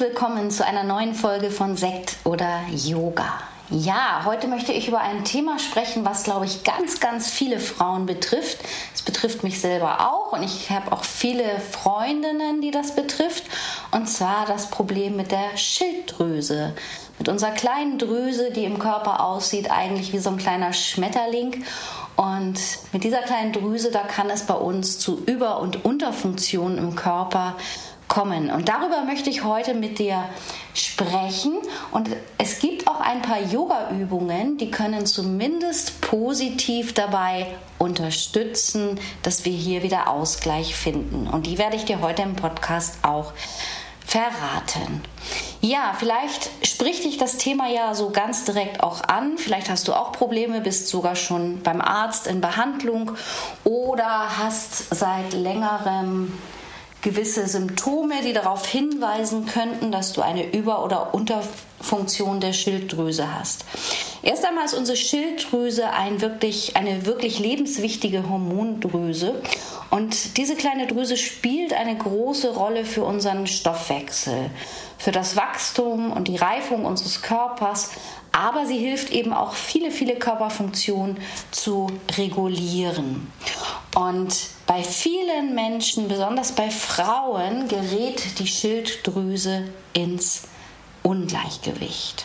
Willkommen zu einer neuen Folge von Sekt oder Yoga. Ja, heute möchte ich über ein Thema sprechen, was, glaube ich, ganz, ganz viele Frauen betrifft. Es betrifft mich selber auch und ich habe auch viele Freundinnen, die das betrifft. Und zwar das Problem mit der Schilddrüse. Mit unserer kleinen Drüse, die im Körper aussieht, eigentlich wie so ein kleiner Schmetterling. Und mit dieser kleinen Drüse, da kann es bei uns zu Über- und Unterfunktionen im Körper kommen. Und darüber möchte ich heute mit dir sprechen. Und es gibt auch ein paar Yoga-Übungen, die können zumindest positiv dabei unterstützen, dass wir hier wieder Ausgleich finden. Und die werde ich dir heute im Podcast auch verraten. Ja, vielleicht spricht dich das Thema ja so ganz direkt auch an. Vielleicht hast du auch Probleme, bist sogar schon beim Arzt in Behandlung oder hast seit längerem gewisse Symptome, die darauf hinweisen könnten, dass du eine Über- oder Unterfunktion der Schilddrüse hast. Erst einmal ist unsere Schilddrüse ein wirklich, eine wirklich lebenswichtige Hormondrüse und diese kleine Drüse spielt eine große Rolle für unseren Stoffwechsel, für das Wachstum und die Reifung unseres Körpers, aber sie hilft eben auch viele, viele Körperfunktionen zu regulieren. Und bei vielen Menschen, besonders bei Frauen, gerät die Schilddrüse ins Ungleichgewicht.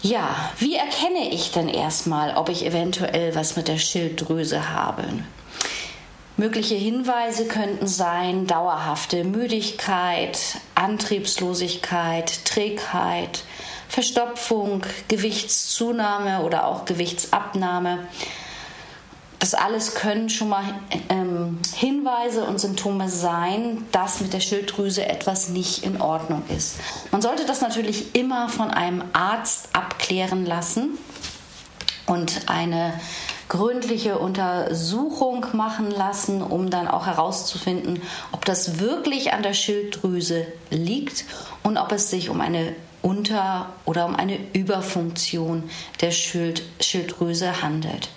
Ja, wie erkenne ich denn erstmal, ob ich eventuell was mit der Schilddrüse habe? Mögliche Hinweise könnten sein dauerhafte Müdigkeit, Antriebslosigkeit, Trägheit, Verstopfung, Gewichtszunahme oder auch Gewichtsabnahme. Das alles können schon mal ähm, Hinweise und Symptome sein, dass mit der Schilddrüse etwas nicht in Ordnung ist. Man sollte das natürlich immer von einem Arzt abklären lassen und eine gründliche Untersuchung machen lassen, um dann auch herauszufinden, ob das wirklich an der Schilddrüse liegt und ob es sich um eine Unter- oder um eine Überfunktion der Schild Schilddrüse handelt.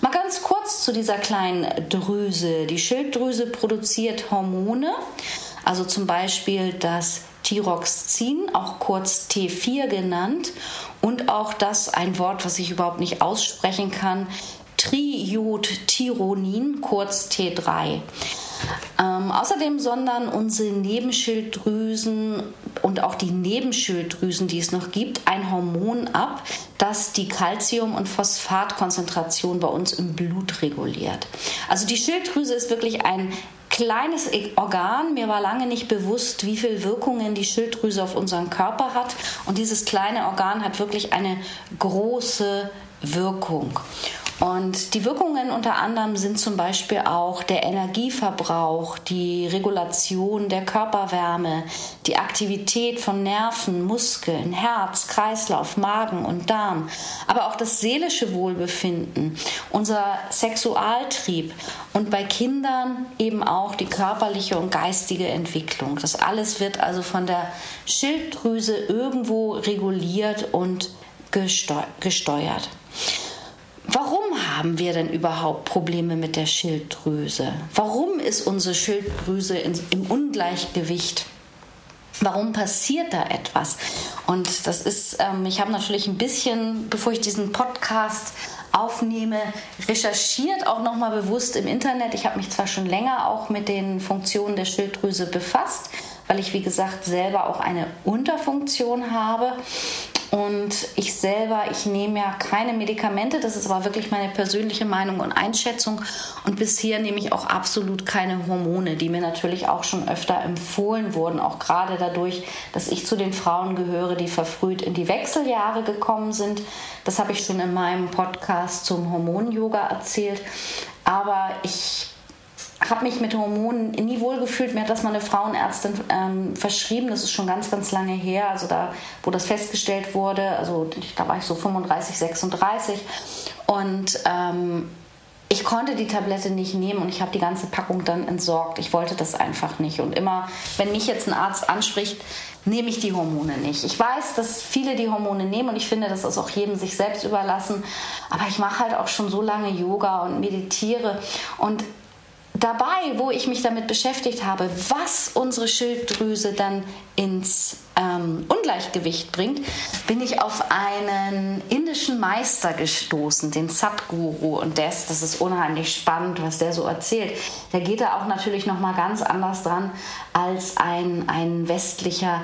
Mal ganz kurz zu dieser kleinen Drüse. Die Schilddrüse produziert Hormone, also zum Beispiel das Thyroxin, auch kurz T4 genannt, und auch das ein Wort, was ich überhaupt nicht aussprechen kann, Triodtyronin, kurz T3. Ähm, außerdem sondern unsere Nebenschilddrüsen und auch die Nebenschilddrüsen, die es noch gibt, ein Hormon ab, das die Calcium- und Phosphatkonzentration bei uns im Blut reguliert. Also die Schilddrüse ist wirklich ein kleines Organ. Mir war lange nicht bewusst, wie viele Wirkungen die Schilddrüse auf unseren Körper hat. Und dieses kleine Organ hat wirklich eine große Wirkung. Und die Wirkungen unter anderem sind zum Beispiel auch der Energieverbrauch, die Regulation der Körperwärme, die Aktivität von Nerven, Muskeln, Herz, Kreislauf, Magen und Darm, aber auch das seelische Wohlbefinden, unser Sexualtrieb und bei Kindern eben auch die körperliche und geistige Entwicklung. Das alles wird also von der Schilddrüse irgendwo reguliert und gesteuert. Warum haben wir denn überhaupt Probleme mit der Schilddrüse? Warum ist unsere Schilddrüse im Ungleichgewicht? Warum passiert da etwas? Und das ist, ähm, ich habe natürlich ein bisschen, bevor ich diesen Podcast aufnehme, recherchiert, auch nochmal bewusst im Internet. Ich habe mich zwar schon länger auch mit den Funktionen der Schilddrüse befasst, weil ich, wie gesagt, selber auch eine Unterfunktion habe. Und ich selber, ich nehme ja keine Medikamente, das ist aber wirklich meine persönliche Meinung und Einschätzung. Und bisher nehme ich auch absolut keine Hormone, die mir natürlich auch schon öfter empfohlen wurden, auch gerade dadurch, dass ich zu den Frauen gehöre, die verfrüht in die Wechseljahre gekommen sind. Das habe ich schon in meinem Podcast zum Hormon-Yoga erzählt. Aber ich habe mich mit Hormonen nie wohlgefühlt. Mir hat das mal eine Frauenärztin ähm, verschrieben. Das ist schon ganz, ganz lange her. Also da, wo das festgestellt wurde. Also da war ich so 35, 36. Und ähm, ich konnte die Tablette nicht nehmen und ich habe die ganze Packung dann entsorgt. Ich wollte das einfach nicht. Und immer, wenn mich jetzt ein Arzt anspricht, nehme ich die Hormone nicht. Ich weiß, dass viele die Hormone nehmen und ich finde, das ist auch jedem sich selbst überlassen. Aber ich mache halt auch schon so lange Yoga und meditiere und dabei, wo ich mich damit beschäftigt habe, was unsere Schilddrüse dann ins ähm, Ungleichgewicht bringt, bin ich auf einen indischen Meister gestoßen, den Sadhguru. Und das, das ist unheimlich spannend, was der so erzählt. Der geht da auch natürlich noch mal ganz anders dran als ein, ein westlicher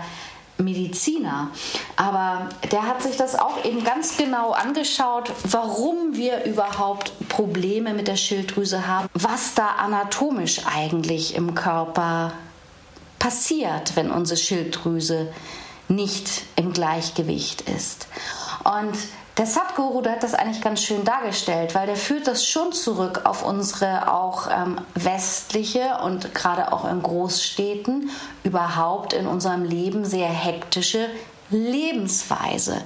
Mediziner. Aber der hat sich das auch eben ganz genau angeschaut, warum wir überhaupt Probleme mit der Schilddrüse haben, was da anatomisch eigentlich im Körper passiert, wenn unsere Schilddrüse nicht im Gleichgewicht ist. Und der Sadhguru, der hat das eigentlich ganz schön dargestellt, weil der führt das schon zurück auf unsere auch ähm, westliche und gerade auch in Großstädten überhaupt in unserem Leben sehr hektische Lebensweise.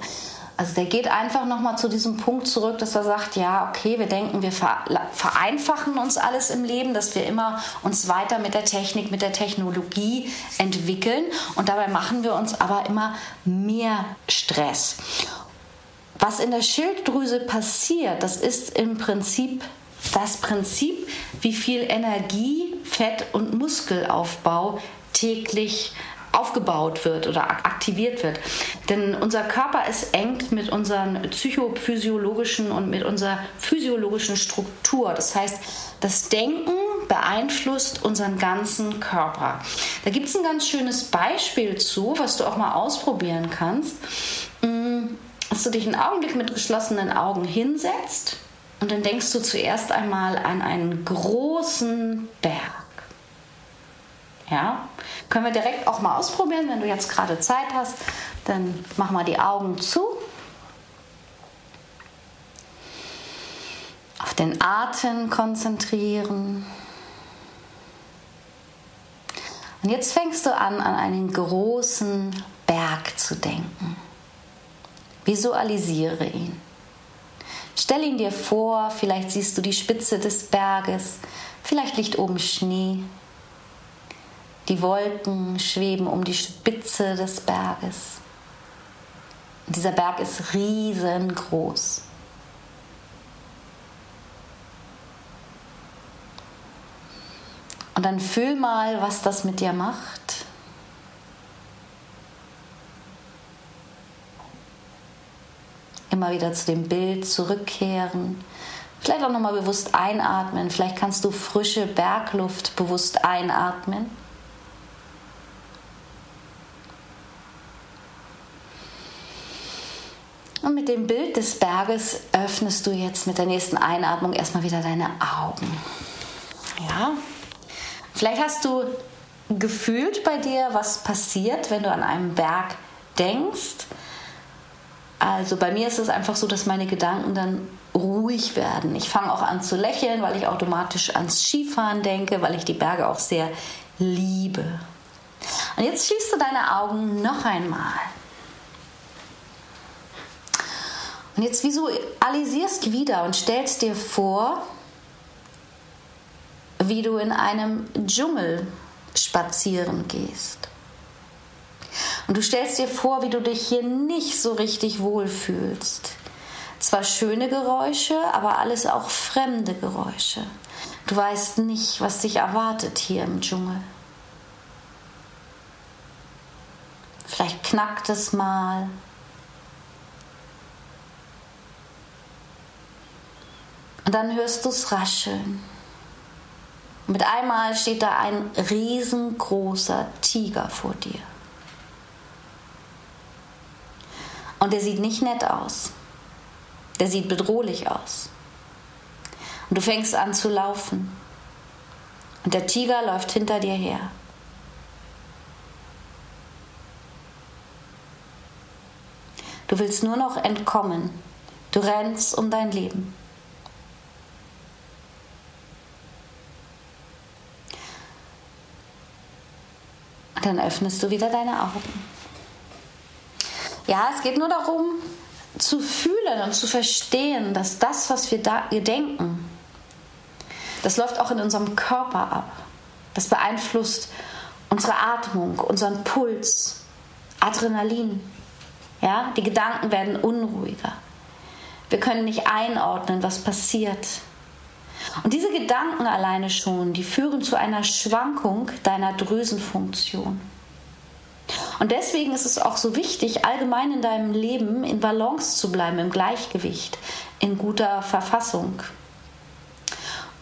Also der geht einfach nochmal zu diesem Punkt zurück, dass er sagt, ja, okay, wir denken, wir vereinfachen uns alles im Leben, dass wir immer uns weiter mit der Technik, mit der Technologie entwickeln und dabei machen wir uns aber immer mehr Stress. Was in der Schilddrüse passiert, das ist im Prinzip das Prinzip, wie viel Energie, Fett und Muskelaufbau täglich aufgebaut wird oder aktiviert wird. Denn unser Körper ist eng mit unseren psychophysiologischen und mit unserer physiologischen Struktur. Das heißt, das Denken beeinflusst unseren ganzen Körper. Da gibt es ein ganz schönes Beispiel zu, was du auch mal ausprobieren kannst dass du dich einen Augenblick mit geschlossenen Augen hinsetzt und dann denkst du zuerst einmal an einen großen Berg. Ja, können wir direkt auch mal ausprobieren, wenn du jetzt gerade Zeit hast, dann mach mal die Augen zu. Auf den Atem konzentrieren. Und jetzt fängst du an, an einen großen Berg zu denken. Visualisiere ihn. Stell ihn dir vor, vielleicht siehst du die Spitze des Berges, vielleicht liegt oben Schnee. Die Wolken schweben um die Spitze des Berges. dieser Berg ist riesengroß. Und dann fühl mal, was das mit dir macht. Immer wieder zu dem Bild zurückkehren. Vielleicht auch nochmal bewusst einatmen. Vielleicht kannst du frische Bergluft bewusst einatmen. Und mit dem Bild des Berges öffnest du jetzt mit der nächsten Einatmung erstmal wieder deine Augen. Ja? Vielleicht hast du gefühlt bei dir, was passiert, wenn du an einen Berg denkst. Also bei mir ist es einfach so, dass meine Gedanken dann ruhig werden. Ich fange auch an zu lächeln, weil ich automatisch ans Skifahren denke, weil ich die Berge auch sehr liebe. Und jetzt schließt du deine Augen noch einmal. Und jetzt visualisierst wieder und stellst dir vor, wie du in einem Dschungel spazieren gehst. Und du stellst dir vor, wie du dich hier nicht so richtig wohlfühlst. Zwar schöne Geräusche, aber alles auch fremde Geräusche. Du weißt nicht, was dich erwartet hier im Dschungel. Vielleicht knackt es mal. Und dann hörst du es rascheln. Mit einmal steht da ein riesengroßer Tiger vor dir. Und der sieht nicht nett aus. Der sieht bedrohlich aus. Und du fängst an zu laufen. Und der Tiger läuft hinter dir her. Du willst nur noch entkommen. Du rennst um dein Leben. Und dann öffnest du wieder deine Augen. Ja, es geht nur darum, zu fühlen und zu verstehen, dass das, was wir da denken, das läuft auch in unserem Körper ab. Das beeinflusst unsere Atmung, unseren Puls, Adrenalin. Ja, die Gedanken werden unruhiger. Wir können nicht einordnen, was passiert. Und diese Gedanken alleine schon, die führen zu einer Schwankung deiner Drüsenfunktion. Und deswegen ist es auch so wichtig, allgemein in deinem Leben in Balance zu bleiben, im Gleichgewicht, in guter Verfassung.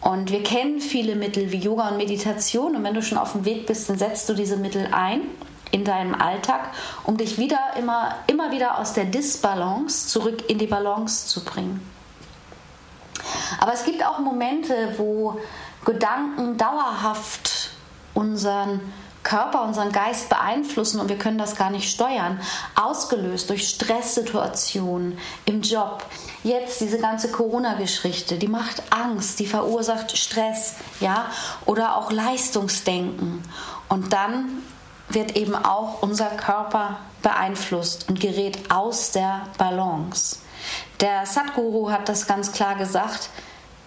Und wir kennen viele Mittel wie Yoga und Meditation. Und wenn du schon auf dem Weg bist, dann setzt du diese Mittel ein in deinem Alltag, um dich wieder immer, immer wieder aus der Disbalance zurück in die Balance zu bringen. Aber es gibt auch Momente, wo Gedanken dauerhaft unseren Körper, unseren Geist beeinflussen und wir können das gar nicht steuern. Ausgelöst durch Stresssituationen im Job. Jetzt diese ganze Corona-Geschichte, die macht Angst, die verursacht Stress, ja, oder auch Leistungsdenken. Und dann wird eben auch unser Körper beeinflusst und gerät aus der Balance. Der Sadhguru hat das ganz klar gesagt,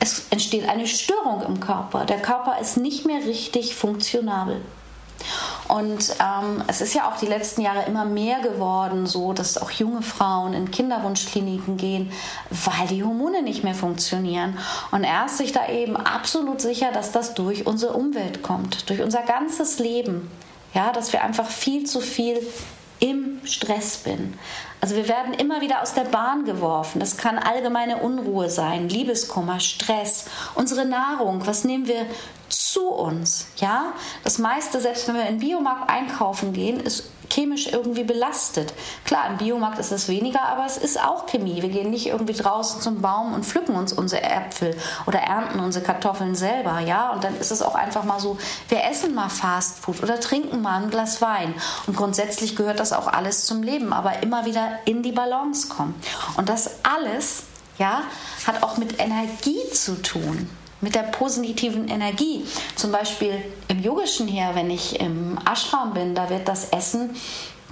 es entsteht eine Störung im Körper. Der Körper ist nicht mehr richtig funktionabel. Und ähm, es ist ja auch die letzten Jahre immer mehr geworden, so dass auch junge Frauen in Kinderwunschkliniken gehen, weil die Hormone nicht mehr funktionieren. Und er ist sich da eben absolut sicher, dass das durch unsere Umwelt kommt, durch unser ganzes Leben. Ja, dass wir einfach viel zu viel im Stress bin. Also wir werden immer wieder aus der Bahn geworfen. Das kann allgemeine Unruhe sein, Liebeskummer, Stress, unsere Nahrung. Was nehmen wir zu uns? Ja, das meiste, selbst wenn wir in den Biomarkt einkaufen gehen, ist chemisch irgendwie belastet. Klar, im Biomarkt ist es weniger, aber es ist auch Chemie. Wir gehen nicht irgendwie draußen zum Baum und pflücken uns unsere Äpfel oder ernten unsere Kartoffeln selber, ja? Und dann ist es auch einfach mal so, wir essen mal Fast Food oder trinken mal ein Glas Wein. Und grundsätzlich gehört das auch alles zum Leben, aber immer wieder in die Balance kommen. Und das alles, ja, hat auch mit Energie zu tun mit der positiven Energie. Zum Beispiel im Yogischen her, wenn ich im Ashram bin, da wird das Essen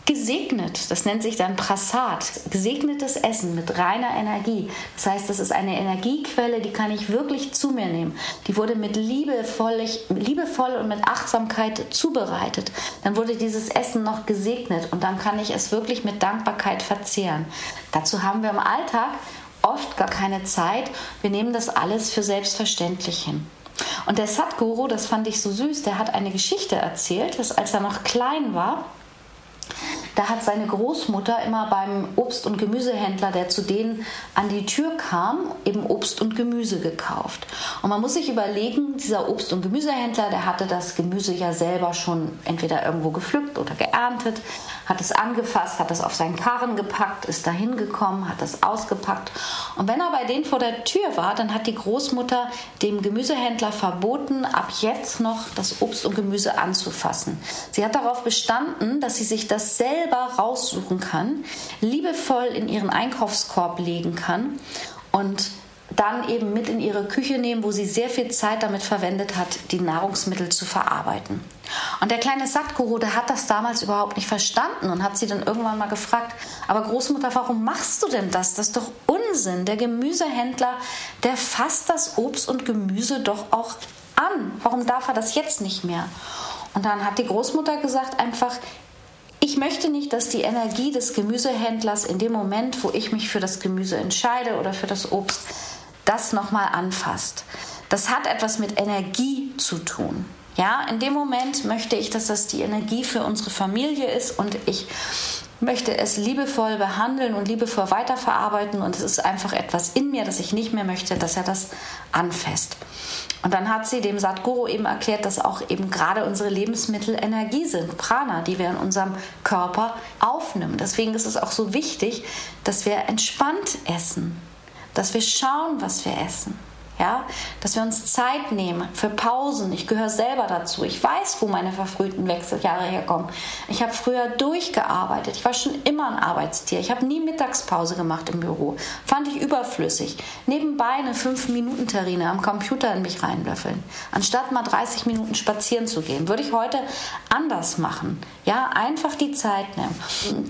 gesegnet. Das nennt sich dann Prasad, gesegnetes Essen mit reiner Energie. Das heißt, das ist eine Energiequelle, die kann ich wirklich zu mir nehmen. Die wurde mit liebevoll, liebevoll und mit Achtsamkeit zubereitet. Dann wurde dieses Essen noch gesegnet und dann kann ich es wirklich mit Dankbarkeit verzehren. Dazu haben wir im Alltag oft gar keine Zeit. Wir nehmen das alles für selbstverständlich hin. Und der Sadhguru, das fand ich so süß, der hat eine Geschichte erzählt, dass als er noch klein war, da hat seine Großmutter immer beim Obst- und Gemüsehändler, der zu denen an die Tür kam, eben Obst und Gemüse gekauft. Und man muss sich überlegen, dieser Obst- und Gemüsehändler, der hatte das Gemüse ja selber schon entweder irgendwo gepflückt oder geerntet, hat es angefasst, hat es auf seinen Karren gepackt, ist dahin gekommen, hat es ausgepackt. Und wenn er bei denen vor der Tür war, dann hat die Großmutter dem Gemüsehändler verboten, ab jetzt noch das Obst und Gemüse anzufassen. Sie hat darauf bestanden, dass sie sich das selber raussuchen kann, liebevoll in ihren Einkaufskorb legen kann und dann eben mit in ihre Küche nehmen, wo sie sehr viel Zeit damit verwendet hat, die Nahrungsmittel zu verarbeiten. Und der kleine Satguru, der hat das damals überhaupt nicht verstanden und hat sie dann irgendwann mal gefragt, aber Großmutter, warum machst du denn das? Das ist doch Unsinn. Der Gemüsehändler, der fasst das Obst und Gemüse doch auch an. Warum darf er das jetzt nicht mehr? Und dann hat die Großmutter gesagt einfach, ich möchte nicht, dass die Energie des Gemüsehändlers in dem Moment, wo ich mich für das Gemüse entscheide oder für das Obst, das nochmal anfasst. Das hat etwas mit Energie zu tun. Ja, in dem Moment möchte ich, dass das die Energie für unsere Familie ist und ich möchte es liebevoll behandeln und liebevoll weiterverarbeiten und es ist einfach etwas in mir, das ich nicht mehr möchte, dass er das anfasst. Und dann hat sie dem Sadhguru eben erklärt, dass auch eben gerade unsere Lebensmittel Energie sind, Prana, die wir in unserem Körper aufnehmen. Deswegen ist es auch so wichtig, dass wir entspannt essen, dass wir schauen, was wir essen. Ja, dass wir uns Zeit nehmen für Pausen. Ich gehöre selber dazu. Ich weiß, wo meine verfrühten Wechseljahre herkommen. Ich habe früher durchgearbeitet. Ich war schon immer ein Arbeitstier. Ich habe nie Mittagspause gemacht im Büro. Fand ich überflüssig. Nebenbei eine 5-Minuten-Terrine am Computer in mich reinlöffeln. Anstatt mal 30 Minuten spazieren zu gehen. Würde ich heute anders machen. Ja, einfach die Zeit nehmen.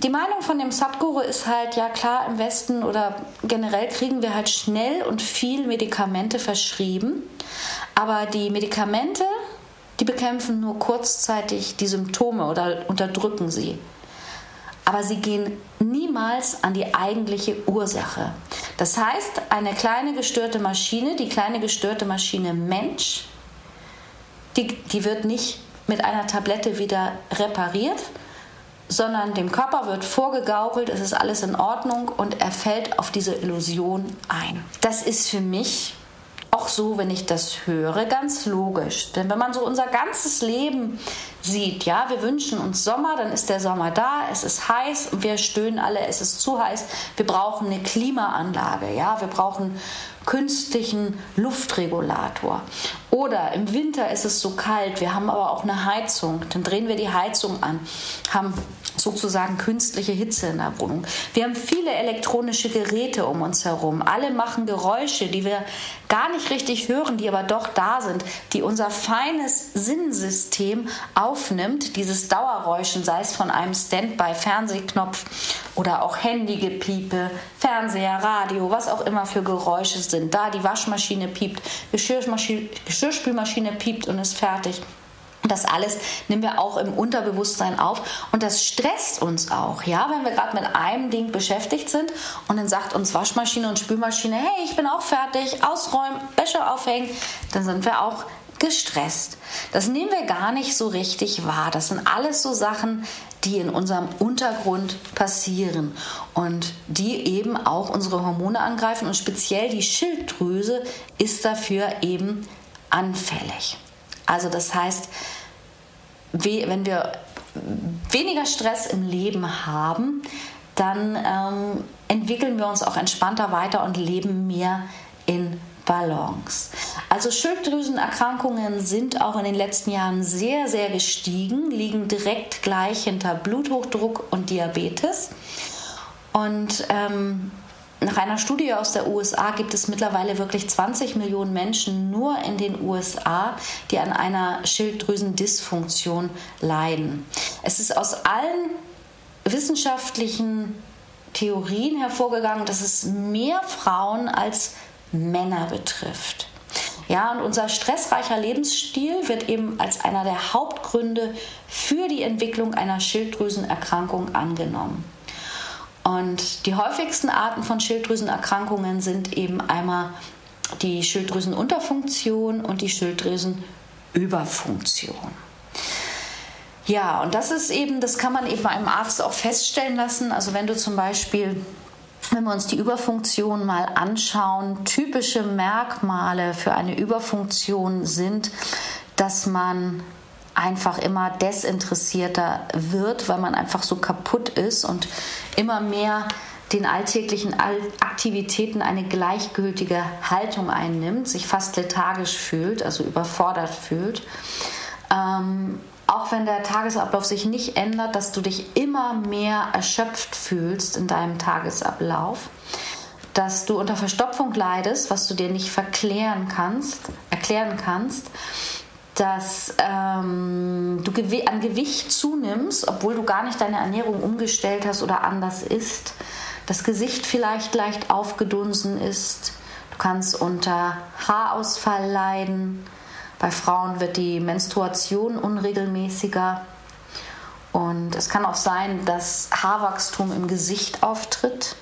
Die Meinung von dem Sadhguru ist halt, ja klar, im Westen oder generell kriegen wir halt schnell und viel Medikamente Medikamente verschrieben, aber die Medikamente, die bekämpfen nur kurzzeitig die Symptome oder unterdrücken sie. Aber sie gehen niemals an die eigentliche Ursache. Das heißt, eine kleine gestörte Maschine, die kleine gestörte Maschine Mensch, die, die wird nicht mit einer Tablette wieder repariert, sondern dem Körper wird vorgegaukelt, es ist alles in Ordnung und er fällt auf diese Illusion ein. Das ist für mich so, wenn ich das höre, ganz logisch. Denn wenn man so unser ganzes Leben sieht, ja, wir wünschen uns Sommer, dann ist der Sommer da, es ist heiß und wir stöhnen alle, es ist zu heiß. Wir brauchen eine Klimaanlage, ja, wir brauchen künstlichen Luftregulator. Oder im Winter ist es so kalt, wir haben aber auch eine Heizung, dann drehen wir die Heizung an, haben sozusagen künstliche Hitze in der Wohnung. Wir haben viele elektronische Geräte um uns herum. Alle machen Geräusche, die wir gar nicht richtig hören, die aber doch da sind, die unser feines Sinnsystem aufnimmt. Dieses Dauerräuschen, sei es von einem Standby-Fernsehknopf oder auch Handygepiepe, Fernseher, Radio, was auch immer für Geräusche sind. Da die Waschmaschine piept, Geschirrspülmaschine piept und ist fertig. Das alles nehmen wir auch im Unterbewusstsein auf und das stresst uns auch, ja, wenn wir gerade mit einem Ding beschäftigt sind und dann sagt uns Waschmaschine und Spülmaschine, hey, ich bin auch fertig, ausräumen, Wäsche aufhängen, dann sind wir auch gestresst. Das nehmen wir gar nicht so richtig wahr. Das sind alles so Sachen, die in unserem Untergrund passieren und die eben auch unsere Hormone angreifen und speziell die Schilddrüse ist dafür eben anfällig. Also das heißt, wenn wir weniger Stress im Leben haben, dann ähm, entwickeln wir uns auch entspannter weiter und leben mehr in Balance. Also Schilddrüsenerkrankungen sind auch in den letzten Jahren sehr, sehr gestiegen, liegen direkt gleich hinter Bluthochdruck und Diabetes. Und ähm, nach einer Studie aus der USA gibt es mittlerweile wirklich 20 Millionen Menschen nur in den USA, die an einer Schilddrüsendysfunktion leiden. Es ist aus allen wissenschaftlichen Theorien hervorgegangen, dass es mehr Frauen als Männer betrifft. Ja, und unser stressreicher Lebensstil wird eben als einer der Hauptgründe für die Entwicklung einer Schilddrüsenerkrankung angenommen. Und die häufigsten Arten von Schilddrüsenerkrankungen sind eben einmal die Schilddrüsenunterfunktion und die Schilddrüsenüberfunktion. Ja, und das ist eben, das kann man eben einem Arzt auch feststellen lassen. Also wenn du zum Beispiel, wenn wir uns die Überfunktion mal anschauen, typische Merkmale für eine Überfunktion sind, dass man einfach immer desinteressierter wird, weil man einfach so kaputt ist und immer mehr den alltäglichen Aktivitäten eine gleichgültige Haltung einnimmt, sich fast lethargisch fühlt, also überfordert fühlt. Ähm, auch wenn der Tagesablauf sich nicht ändert, dass du dich immer mehr erschöpft fühlst in deinem Tagesablauf, dass du unter Verstopfung leidest, was du dir nicht verklären kannst, erklären kannst dass ähm, du an Gewicht zunimmst, obwohl du gar nicht deine Ernährung umgestellt hast oder anders isst. Das Gesicht vielleicht leicht aufgedunsen ist. Du kannst unter Haarausfall leiden. Bei Frauen wird die Menstruation unregelmäßiger. Und es kann auch sein, dass Haarwachstum im Gesicht auftritt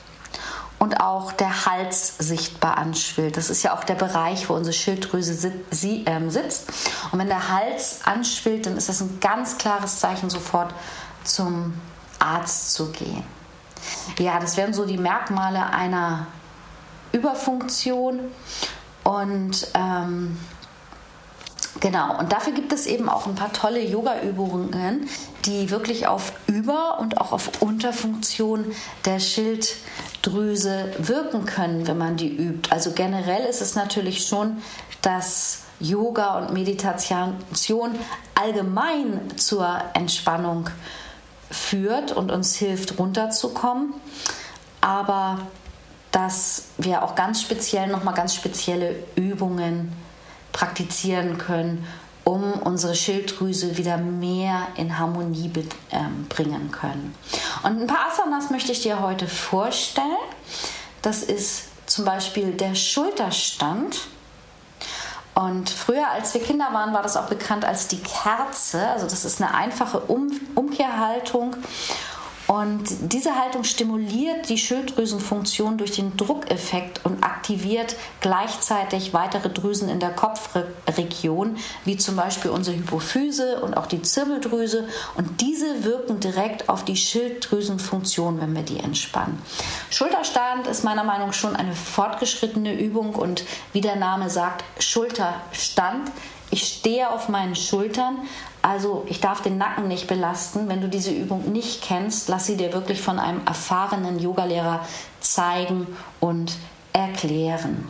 und auch der Hals sichtbar anschwillt. Das ist ja auch der Bereich, wo unsere Schilddrüse ähm, sitzt. Und wenn der Hals anschwillt, dann ist das ein ganz klares Zeichen, sofort zum Arzt zu gehen. Ja, das wären so die Merkmale einer Überfunktion. Und ähm, Genau, und dafür gibt es eben auch ein paar tolle Yoga-Übungen, die wirklich auf Über- und auch auf Unterfunktion der Schilddrüse Schilddrüse wirken können, wenn man die übt. Also generell ist es natürlich schon, dass Yoga und Meditation allgemein zur Entspannung führt und uns hilft, runterzukommen. Aber dass wir auch ganz speziell nochmal ganz spezielle Übungen praktizieren können, um unsere Schilddrüse wieder mehr in Harmonie ähm, bringen können. Und ein paar Asanas möchte ich dir heute vorstellen. Das ist zum Beispiel der Schulterstand. Und früher, als wir Kinder waren, war das auch bekannt als die Kerze. Also das ist eine einfache um Umkehrhaltung. Und diese Haltung stimuliert die Schilddrüsenfunktion durch den Druckeffekt und aktiviert gleichzeitig weitere Drüsen in der Kopfregion, wie zum Beispiel unsere Hypophyse und auch die Zirbeldrüse. Und diese wirken direkt auf die Schilddrüsenfunktion, wenn wir die entspannen. Schulterstand ist meiner Meinung nach schon eine fortgeschrittene Übung und wie der Name sagt, Schulterstand. Ich stehe auf meinen Schultern, also ich darf den Nacken nicht belasten. Wenn du diese Übung nicht kennst, lass sie dir wirklich von einem erfahrenen Yogalehrer zeigen und erklären.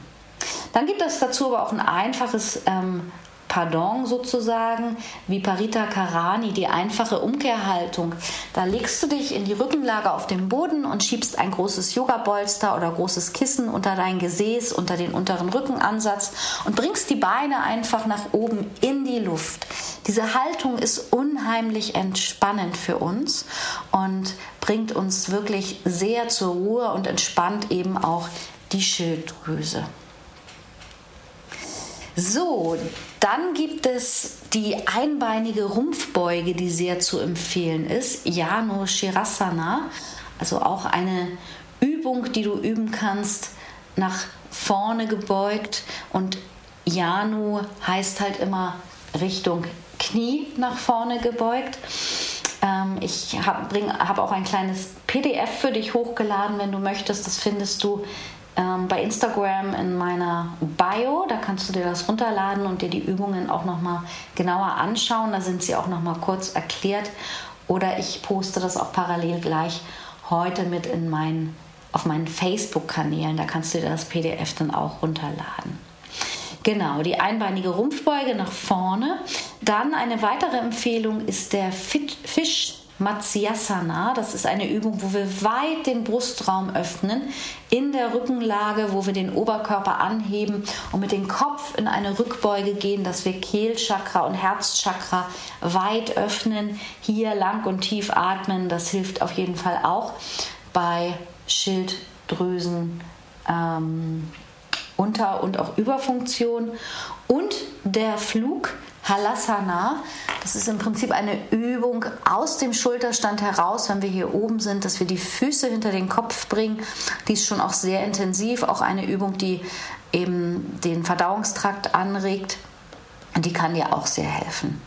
Dann gibt es dazu aber auch ein einfaches ähm, Pardon sozusagen, wie Parita Karani, die einfache Umkehrhaltung. Da legst du dich in die Rückenlage auf den Boden und schiebst ein großes Yoga-Bolster oder großes Kissen unter dein Gesäß, unter den unteren Rückenansatz und bringst die Beine einfach nach oben in die Luft. Diese Haltung ist unheimlich entspannend für uns und bringt uns wirklich sehr zur Ruhe und entspannt eben auch die Schilddrüse. So, dann gibt es die einbeinige Rumpfbeuge, die sehr zu empfehlen ist, Jano Shirasana, also auch eine Übung, die du üben kannst, nach vorne gebeugt und Janu heißt halt immer Richtung Knie nach vorne gebeugt. Ähm, ich habe hab auch ein kleines PDF für dich hochgeladen, wenn du möchtest. Das findest du ähm, bei Instagram in meiner Bio. Da kannst du dir das runterladen und dir die Übungen auch nochmal genauer anschauen. Da sind sie auch nochmal kurz erklärt. Oder ich poste das auch parallel gleich heute mit in meinen, auf meinen Facebook-Kanälen. Da kannst du dir das PDF dann auch runterladen. Genau, die einbeinige Rumpfbeuge nach vorne. Dann eine weitere Empfehlung ist der Fisch Matsyasana. Das ist eine Übung, wo wir weit den Brustraum öffnen, in der Rückenlage, wo wir den Oberkörper anheben und mit dem Kopf in eine Rückbeuge gehen, dass wir Kehlchakra und Herzchakra weit öffnen. Hier lang und tief atmen. Das hilft auf jeden Fall auch bei Schilddrüsen. Ähm, unter- und auch Überfunktion. Und der Flug Halasana. Das ist im Prinzip eine Übung aus dem Schulterstand heraus, wenn wir hier oben sind, dass wir die Füße hinter den Kopf bringen. Die ist schon auch sehr intensiv, auch eine Übung, die eben den Verdauungstrakt anregt. Und die kann dir auch sehr helfen.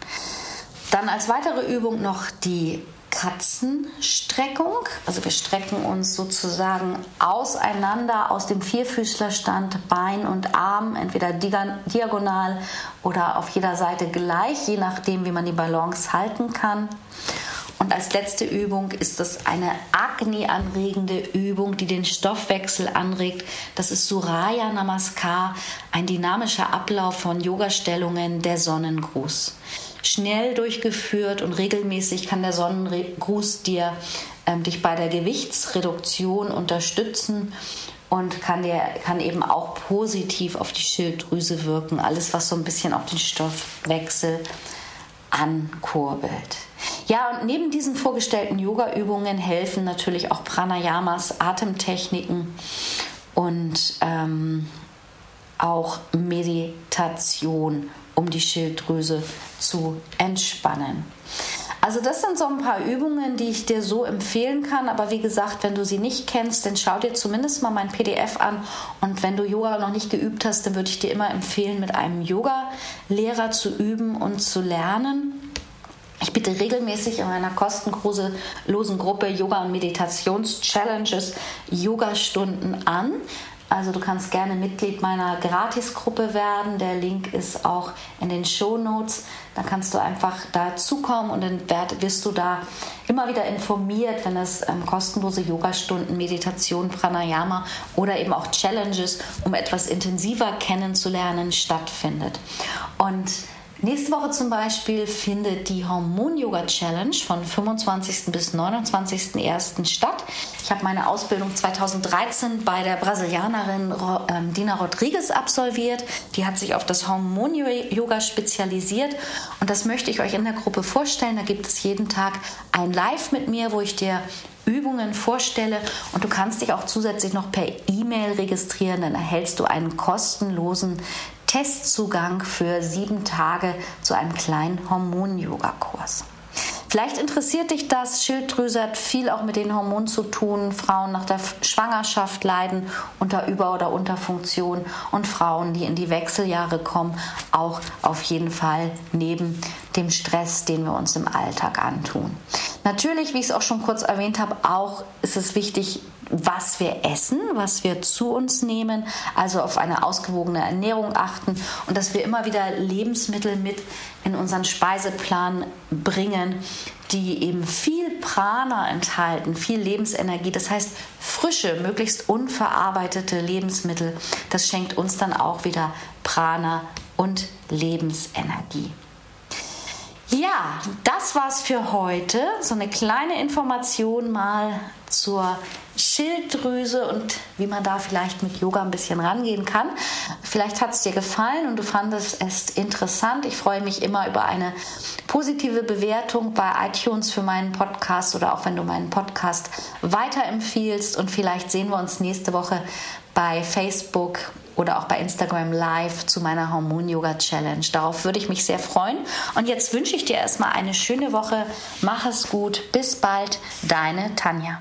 Dann als weitere Übung noch die Katzenstreckung. Also wir strecken uns sozusagen auseinander aus dem Vierfüßlerstand, Bein und Arm, entweder diagonal oder auf jeder Seite gleich, je nachdem, wie man die Balance halten kann. Und als letzte Übung ist das eine Agni-anregende Übung, die den Stoffwechsel anregt. Das ist Suraya Namaskar, ein dynamischer Ablauf von Yogastellungen, der Sonnengruß schnell durchgeführt und regelmäßig kann der Sonnengruß dir ähm, dich bei der Gewichtsreduktion unterstützen und kann, dir, kann eben auch positiv auf die Schilddrüse wirken. Alles, was so ein bisschen auch den Stoffwechsel ankurbelt. Ja, und neben diesen vorgestellten Yoga-Übungen helfen natürlich auch Pranayamas, Atemtechniken und ähm, auch Meditation um die Schilddrüse zu entspannen. Also das sind so ein paar Übungen, die ich dir so empfehlen kann. Aber wie gesagt, wenn du sie nicht kennst, dann schau dir zumindest mal mein PDF an. Und wenn du Yoga noch nicht geübt hast, dann würde ich dir immer empfehlen, mit einem Yoga-Lehrer zu üben und zu lernen. Ich biete regelmäßig in meiner kostenlosen Gruppe Yoga- und Meditations-Challenges Yoga-Stunden an Also du kannst gerne Mitglied meiner Gratisgruppe werden. Der Link ist auch in den Show Notes. Da kannst du einfach dazukommen und dann wirst du da immer wieder informiert, wenn es ähm, kostenlose Yogastunden, Meditation, Pranayama oder eben auch Challenges, um etwas intensiver kennenzulernen, stattfindet. Und Nächste Woche zum Beispiel findet die Hormon-Yoga Challenge von 25. bis 29.01. statt. Ich habe meine Ausbildung 2013 bei der Brasilianerin ähm, Dina Rodriguez absolviert. Die hat sich auf das Hormon-Yoga spezialisiert und das möchte ich euch in der Gruppe vorstellen. Da gibt es jeden Tag ein Live mit mir, wo ich dir Übungen vorstelle und du kannst dich auch zusätzlich noch per E-Mail registrieren, dann erhältst du einen kostenlosen Testzugang für sieben Tage zu einem kleinen Hormon-Yoga-Kurs. Vielleicht interessiert dich das. Schilddrüse hat viel auch mit den Hormonen zu tun. Frauen nach der Schwangerschaft leiden unter Über- oder Unterfunktion und Frauen, die in die Wechseljahre kommen, auch auf jeden Fall neben dem Stress, den wir uns im Alltag antun. Natürlich, wie ich es auch schon kurz erwähnt habe, auch ist es wichtig, was wir essen, was wir zu uns nehmen, also auf eine ausgewogene Ernährung achten und dass wir immer wieder Lebensmittel mit in unseren Speiseplan bringen, die eben viel Prana enthalten, viel Lebensenergie. Das heißt, frische, möglichst unverarbeitete Lebensmittel, das schenkt uns dann auch wieder Prana und Lebensenergie. Ja, das war's für heute. So eine kleine Information mal zur Schilddrüse und wie man da vielleicht mit Yoga ein bisschen rangehen kann. Vielleicht hat es dir gefallen und du fandest es interessant. Ich freue mich immer über eine positive Bewertung bei iTunes für meinen Podcast oder auch wenn du meinen Podcast weiterempfiehlst. Und vielleicht sehen wir uns nächste Woche bei Facebook oder auch bei Instagram Live zu meiner Hormon-Yoga-Challenge. Darauf würde ich mich sehr freuen. Und jetzt wünsche ich dir erstmal eine schöne Woche. Mach es gut. Bis bald. Deine Tanja.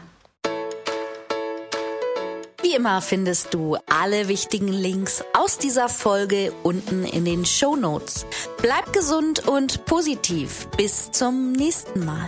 Wie immer findest du alle wichtigen Links aus dieser Folge unten in den Show Notes. Bleib gesund und positiv. Bis zum nächsten Mal.